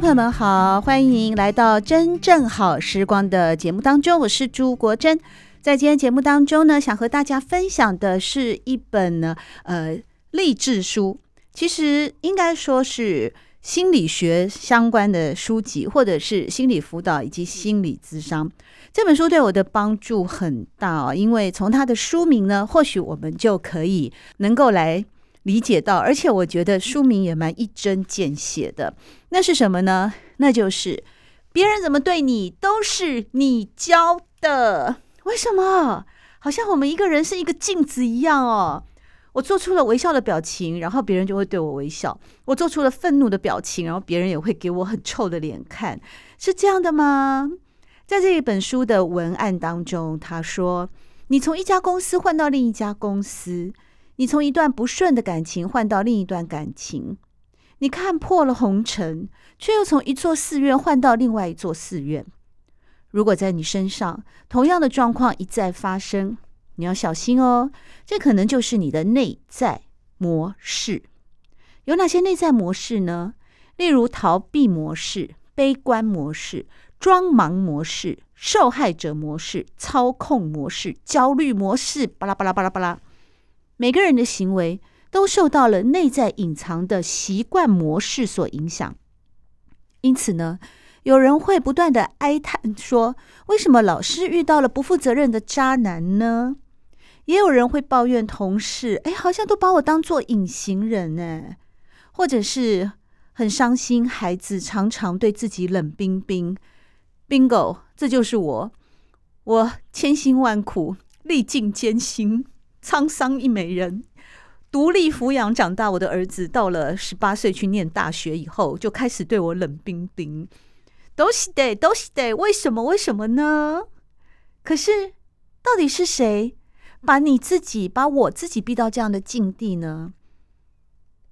朋友们好，欢迎来到《真正好时光》的节目当中，我是朱国珍。在今天节目当中呢，想和大家分享的是一本呢，呃，励志书。其实应该说是心理学相关的书籍，或者是心理辅导以及心理咨商。这本书对我的帮助很大哦，因为从它的书名呢，或许我们就可以能够来理解到，而且我觉得书名也蛮一针见血的。那是什么呢？那就是别人怎么对你，都是你教的。为什么？好像我们一个人是一个镜子一样哦。我做出了微笑的表情，然后别人就会对我微笑；我做出了愤怒的表情，然后别人也会给我很臭的脸看，是这样的吗？在这一本书的文案当中，他说：“你从一家公司换到另一家公司，你从一段不顺的感情换到另一段感情，你看破了红尘，却又从一座寺院换到另外一座寺院。如果在你身上同样的状况一再发生，”你要小心哦，这可能就是你的内在模式。有哪些内在模式呢？例如逃避模式、悲观模式、装忙模式、受害者模式、操控模式、焦虑模式，巴拉巴拉巴拉巴拉。每个人的行为都受到了内在隐藏的习惯模式所影响，因此呢，有人会不断的哀叹说：“为什么老是遇到了不负责任的渣男呢？”也有人会抱怨同事，哎，好像都把我当做隐形人呢，或者是很伤心，孩子常常对自己冷冰冰。Bingo，这就是我，我千辛万苦，历尽艰辛，沧桑一美人，独立抚养长大我的儿子，到了十八岁去念大学以后，就开始对我冷冰冰。都是的，都是的，为什么？为什么呢？可是，到底是谁？把你自己，把我自己逼到这样的境地呢？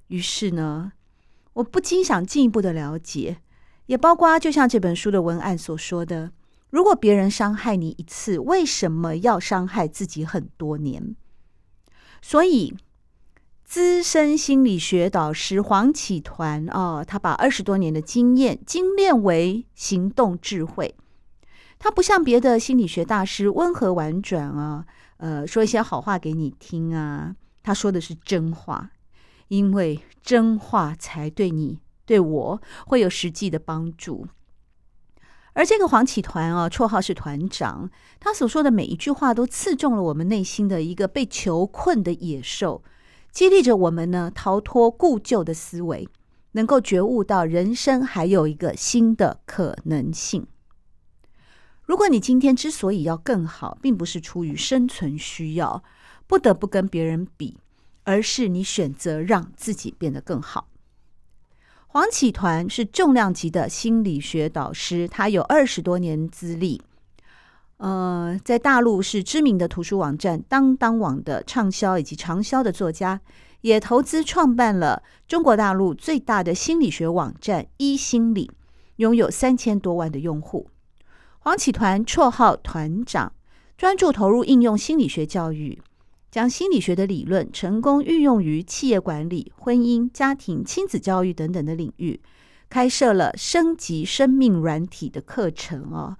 于是呢，我不禁想进一步的了解，也包括就像这本书的文案所说的：如果别人伤害你一次，为什么要伤害自己很多年？所以，资深心理学导师黄启团啊、哦，他把二十多年的经验精炼为行动智慧。他不像别的心理学大师温和婉转啊。呃，说一些好话给你听啊！他说的是真话，因为真话才对你、对我会有实际的帮助。而这个黄启团啊，绰号是团长，他所说的每一句话都刺中了我们内心的一个被囚困的野兽，激励着我们呢，逃脱固旧的思维，能够觉悟到人生还有一个新的可能性。如果你今天之所以要更好，并不是出于生存需要，不得不跟别人比，而是你选择让自己变得更好。黄启团是重量级的心理学导师，他有二十多年资历，呃，在大陆是知名的图书网站当当网的畅销以及长销的作家，也投资创办了中国大陆最大的心理学网站一心理，拥有三千多万的用户。黄启团绰号团长，专注投入应用心理学教育，将心理学的理论成功运用于企业管理、婚姻、家庭、亲子教育等等的领域，开设了升级生命软体的课程哦，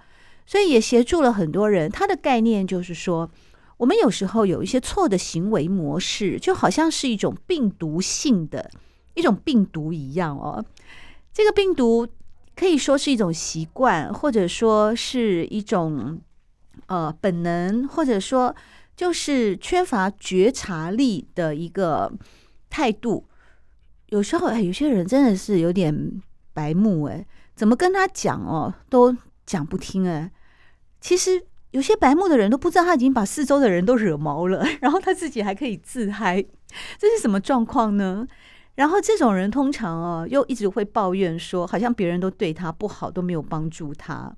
所以也协助了很多人。他的概念就是说，我们有时候有一些错的行为模式，就好像是一种病毒性的一种病毒一样哦，这个病毒。可以说是一种习惯，或者说是一种呃本能，或者说就是缺乏觉察力的一个态度。有时候，哎，有些人真的是有点白目，哎，怎么跟他讲哦，都讲不听，哎。其实有些白目的人都不知道他已经把四周的人都惹毛了，然后他自己还可以自嗨，这是什么状况呢？然后这种人通常哦，又一直会抱怨说，好像别人都对他不好，都没有帮助他。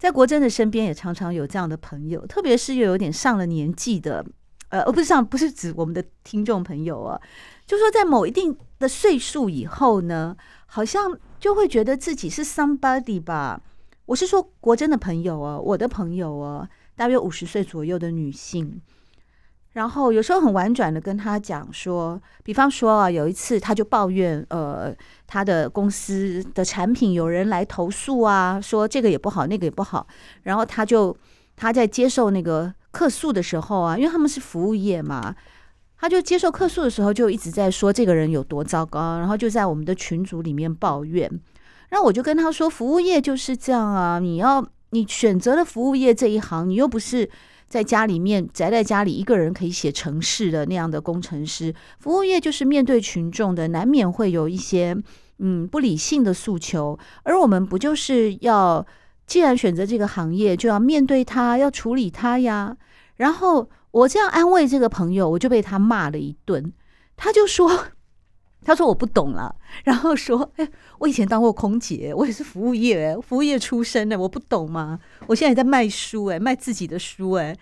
在国珍的身边也常常有这样的朋友，特别是又有点上了年纪的，呃，而不是上，不是指我们的听众朋友啊，就说在某一定的岁数以后呢，好像就会觉得自己是 somebody 吧。我是说国珍的朋友啊，我的朋友啊，大约五十岁左右的女性。然后有时候很婉转的跟他讲说，比方说啊，有一次他就抱怨，呃，他的公司的产品有人来投诉啊，说这个也不好，那个也不好。然后他就他在接受那个客诉的时候啊，因为他们是服务业嘛，他就接受客诉的时候就一直在说这个人有多糟糕，然后就在我们的群组里面抱怨。然后我就跟他说，服务业就是这样啊，你要你选择了服务业这一行，你又不是。在家里面宅在家里，一个人可以写程式的那样的工程师，服务业就是面对群众的，难免会有一些嗯不理性的诉求，而我们不就是要，既然选择这个行业，就要面对他，要处理他呀。然后我这样安慰这个朋友，我就被他骂了一顿，他就说。他说我不懂了，然后说：“哎，我以前当过空姐，我也是服务业，服务业出身的，我不懂吗？我现在在卖书，哎，卖自己的书，哎，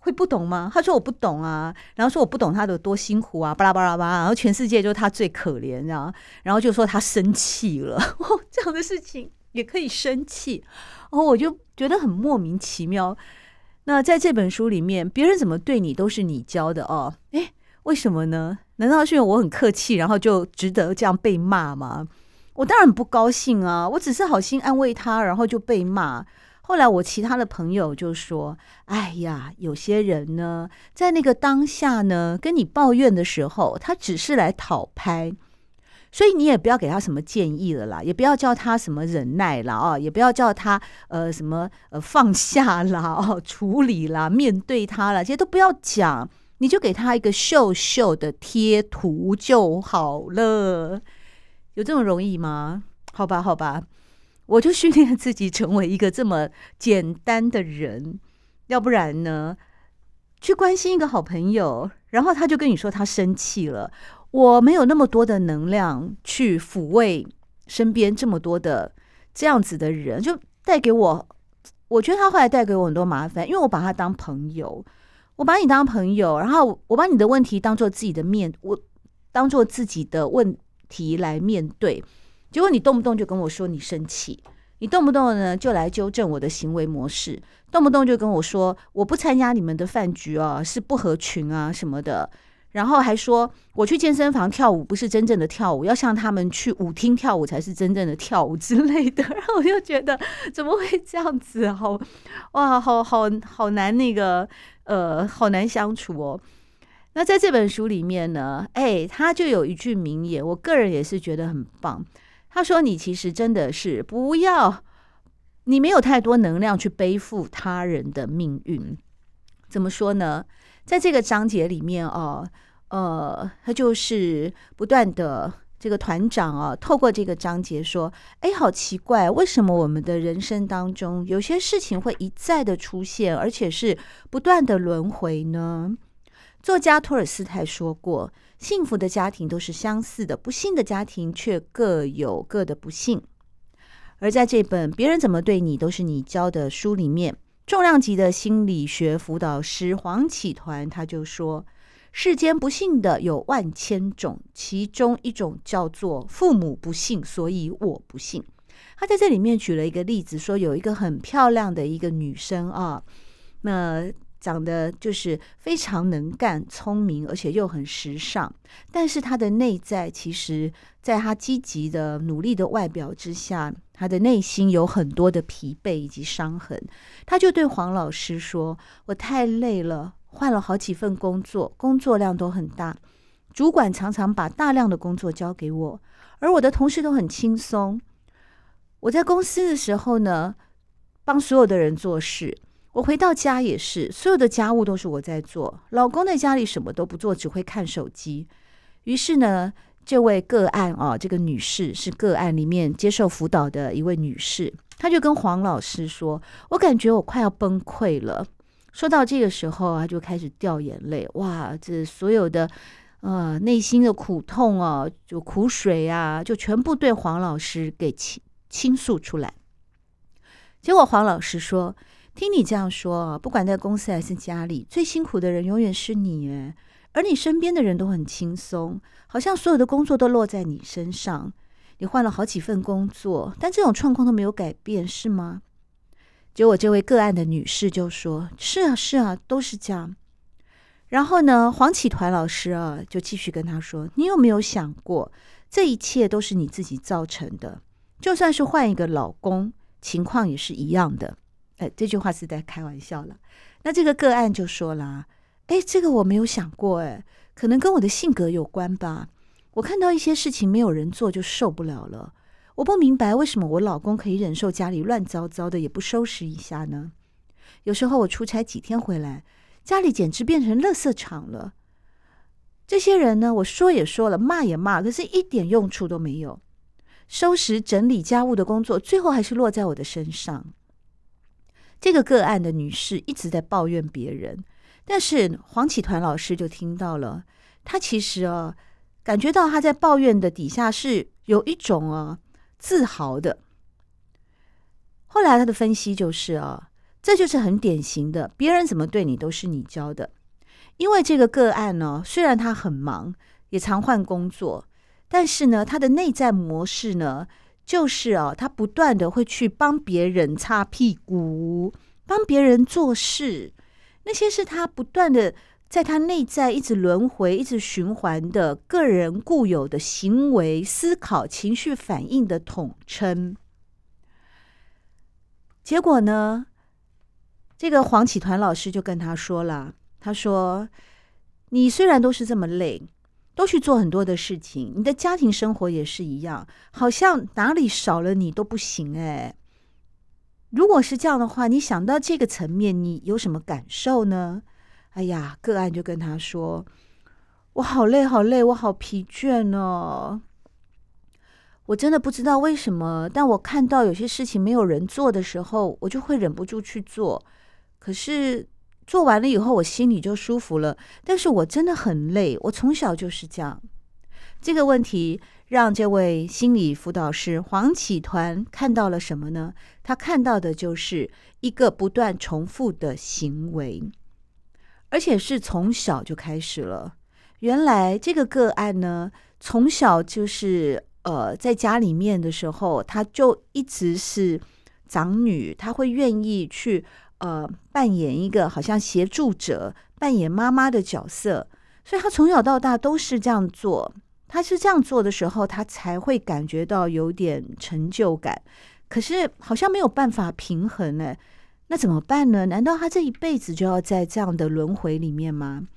会不懂吗？”他说我不懂啊，然后说我不懂他的多辛苦啊，巴拉巴拉巴拉，然后全世界就他最可怜，然后然后就说他生气了，这样的事情也可以生气，哦，我就觉得很莫名其妙。那在这本书里面，别人怎么对你都是你教的哦，哎，为什么呢？难道是因为我很客气，然后就值得这样被骂吗？我当然不高兴啊！我只是好心安慰他，然后就被骂。后来我其他的朋友就说：“哎呀，有些人呢，在那个当下呢，跟你抱怨的时候，他只是来讨拍，所以你也不要给他什么建议了啦，也不要叫他什么忍耐啦，哦，也不要叫他呃什么呃放下啦，哦，处理啦，面对他了，这些都不要讲。”你就给他一个秀秀的贴图就好了，有这么容易吗？好吧，好吧，我就训练自己成为一个这么简单的人，要不然呢，去关心一个好朋友，然后他就跟你说他生气了，我没有那么多的能量去抚慰身边这么多的这样子的人，就带给我，我觉得他后来带给我很多麻烦，因为我把他当朋友。我把你当朋友，然后我把你的问题当做自己的面，我当做自己的问题来面对。结果你动不动就跟我说你生气，你动不动呢就来纠正我的行为模式，动不动就跟我说我不参加你们的饭局啊，是不合群啊什么的。然后还说我去健身房跳舞不是真正的跳舞，要像他们去舞厅跳舞才是真正的跳舞之类的。然后我就觉得怎么会这样子？好哇，好好好难那个。呃，好难相处哦。那在这本书里面呢，哎，他就有一句名言，我个人也是觉得很棒。他说：“你其实真的是不要，你没有太多能量去背负他人的命运。怎么说呢？在这个章节里面哦，呃，他就是不断的。”这个团长啊，透过这个章节说：“哎，好奇怪，为什么我们的人生当中有些事情会一再的出现，而且是不断的轮回呢？”作家托尔斯泰说过：“幸福的家庭都是相似的，不幸的家庭却各有各的不幸。”而在这本《别人怎么对你都是你教的》书里面，重量级的心理学辅导师黄启团他就说。世间不幸的有万千种，其中一种叫做父母不幸，所以我不幸。他在这里面举了一个例子，说有一个很漂亮的一个女生啊，那长得就是非常能干、聪明，而且又很时尚，但是她的内在其实，在她积极的努力的外表之下，她的内心有很多的疲惫以及伤痕。她就对黄老师说：“我太累了。”换了好几份工作，工作量都很大，主管常常把大量的工作交给我，而我的同事都很轻松。我在公司的时候呢，帮所有的人做事，我回到家也是，所有的家务都是我在做。老公在家里什么都不做，只会看手机。于是呢，这位个案啊，这个女士是个案里面接受辅导的一位女士。她就跟黄老师说：“我感觉我快要崩溃了。”说到这个时候啊，就开始掉眼泪。哇，这所有的呃内心的苦痛啊，就苦水啊，就全部对黄老师给倾倾诉出来。结果黄老师说：“听你这样说啊，不管在公司还是家里，最辛苦的人永远是你诶，而你身边的人都很轻松，好像所有的工作都落在你身上。”你换了好几份工作，但这种状况都没有改变，是吗？结果这位个案的女士就说：“是啊，是啊，都是这样。”然后呢，黄启团老师啊，就继续跟她说：“你有没有想过，这一切都是你自己造成的？就算是换一个老公，情况也是一样的。”哎，这句话是在开玩笑了。那这个个案就说了：“哎，这个我没有想过，哎，可能跟我的性格有关吧。”我看到一些事情没有人做就受不了了，我不明白为什么我老公可以忍受家里乱糟糟的也不收拾一下呢？有时候我出差几天回来，家里简直变成垃圾场了。这些人呢，我说也说了，骂也骂，可是一点用处都没有。收拾整理家务的工作，最后还是落在我的身上。这个个案的女士一直在抱怨别人，但是黄启团老师就听到了，她其实啊。感觉到他在抱怨的底下是有一种啊自豪的。后来他的分析就是啊，这就是很典型的，别人怎么对你都是你教的。因为这个个案呢，虽然他很忙，也常换工作，但是呢，他的内在模式呢，就是啊，他不断的会去帮别人擦屁股，帮别人做事，那些是他不断的。在他内在一直轮回、一直循环的个人固有的行为、思考、情绪反应的统称。结果呢，这个黄启团老师就跟他说了：“他说，你虽然都是这么累，都去做很多的事情，你的家庭生活也是一样，好像哪里少了你都不行。哎，如果是这样的话，你想到这个层面，你有什么感受呢？”哎呀，个案就跟他说：“我好累，好累，我好疲倦哦。我真的不知道为什么，但我看到有些事情没有人做的时候，我就会忍不住去做。可是做完了以后，我心里就舒服了。但是我真的很累，我从小就是这样。这个问题让这位心理辅导师黄启团看到了什么呢？他看到的就是一个不断重复的行为。”而且是从小就开始了。原来这个个案呢，从小就是呃，在家里面的时候，他就一直是长女，他会愿意去呃扮演一个好像协助者、扮演妈妈的角色，所以他从小到大都是这样做。他是这样做的时候，他才会感觉到有点成就感。可是好像没有办法平衡呢。那怎么办呢？难道他这一辈子就要在这样的轮回里面吗？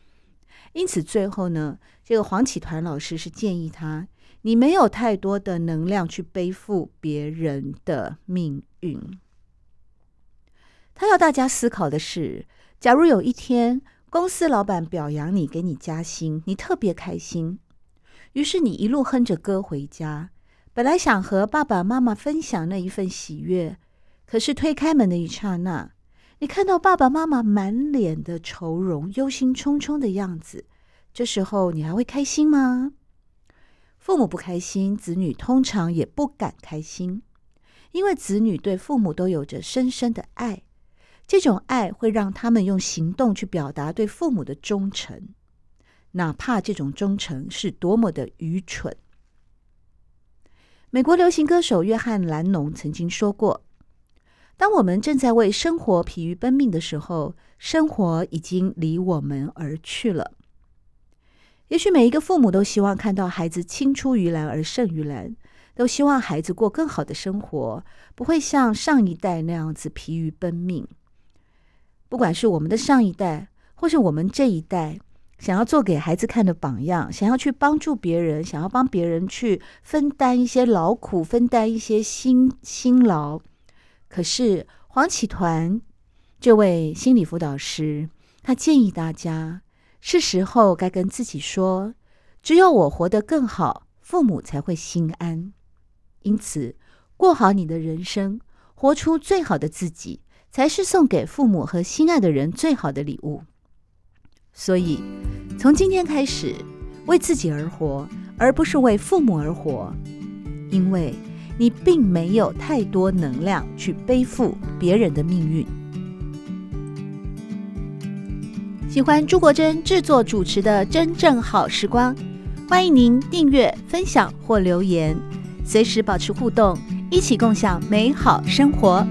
因此，最后呢，这个黄启团老师是建议他：你没有太多的能量去背负别人的命运。他要大家思考的是：假如有一天公司老板表扬你，给你加薪，你特别开心，于是你一路哼着歌回家，本来想和爸爸妈妈分享那一份喜悦。可是推开门的一刹那，你看到爸爸妈妈满脸的愁容、忧心忡忡的样子，这时候你还会开心吗？父母不开心，子女通常也不敢开心，因为子女对父母都有着深深的爱，这种爱会让他们用行动去表达对父母的忠诚，哪怕这种忠诚是多么的愚蠢。美国流行歌手约翰·兰农曾经说过。当我们正在为生活疲于奔命的时候，生活已经离我们而去了。也许每一个父母都希望看到孩子青出于蓝而胜于蓝，都希望孩子过更好的生活，不会像上一代那样子疲于奔命。不管是我们的上一代，或是我们这一代，想要做给孩子看的榜样，想要去帮助别人，想要帮别人去分担一些劳苦，分担一些辛辛劳。可是黄启团这位心理辅导师，他建议大家是时候该跟自己说：只有我活得更好，父母才会心安。因此，过好你的人生，活出最好的自己，才是送给父母和心爱的人最好的礼物。所以，从今天开始，为自己而活，而不是为父母而活，因为你并没有太多能量去背负别人的命运。喜欢朱国珍制作主持的《真正好时光》，欢迎您订阅、分享或留言，随时保持互动，一起共享美好生活。